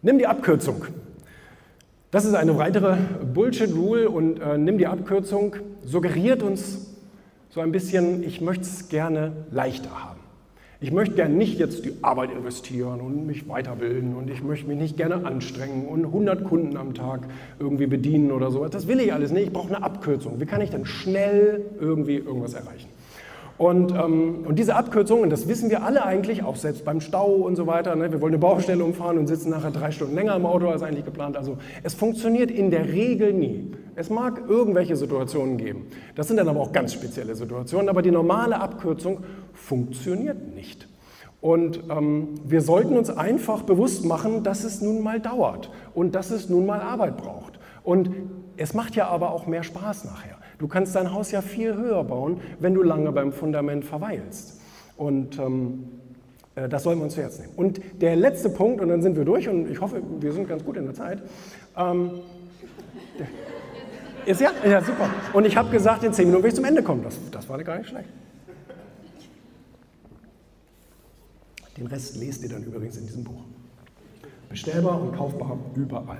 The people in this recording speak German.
Nimm die Abkürzung. Das ist eine weitere Bullshit-Rule und äh, nimm die Abkürzung, suggeriert uns so ein bisschen, ich möchte es gerne leichter haben. Ich möchte gerne nicht jetzt die Arbeit investieren und mich weiterbilden und ich möchte mich nicht gerne anstrengen und 100 Kunden am Tag irgendwie bedienen oder so. Das will ich alles nicht. Ich brauche eine Abkürzung. Wie kann ich denn schnell irgendwie irgendwas erreichen? Und, ähm, und diese Abkürzung, und das wissen wir alle eigentlich, auch selbst beim Stau und so weiter, ne, wir wollen eine Baustelle umfahren und sitzen nachher drei Stunden länger im Auto als eigentlich geplant. Also es funktioniert in der Regel nie. Es mag irgendwelche Situationen geben. Das sind dann aber auch ganz spezielle Situationen, aber die normale Abkürzung funktioniert nicht. Und ähm, wir sollten uns einfach bewusst machen, dass es nun mal dauert und dass es nun mal Arbeit braucht. Und es macht ja aber auch mehr Spaß nachher. Du kannst dein Haus ja viel höher bauen, wenn du lange beim Fundament verweilst. Und ähm, äh, das sollen wir uns zu Herzen nehmen. Und der letzte Punkt, und dann sind wir durch, und ich hoffe, wir sind ganz gut in der Zeit. Ähm, ist ja, ja super. Und ich habe gesagt, in zehn Minuten will ich zum Ende kommen. Das, das war gar nicht schlecht. Den Rest lest ihr dann übrigens in diesem Buch. Bestellbar und kaufbar überall.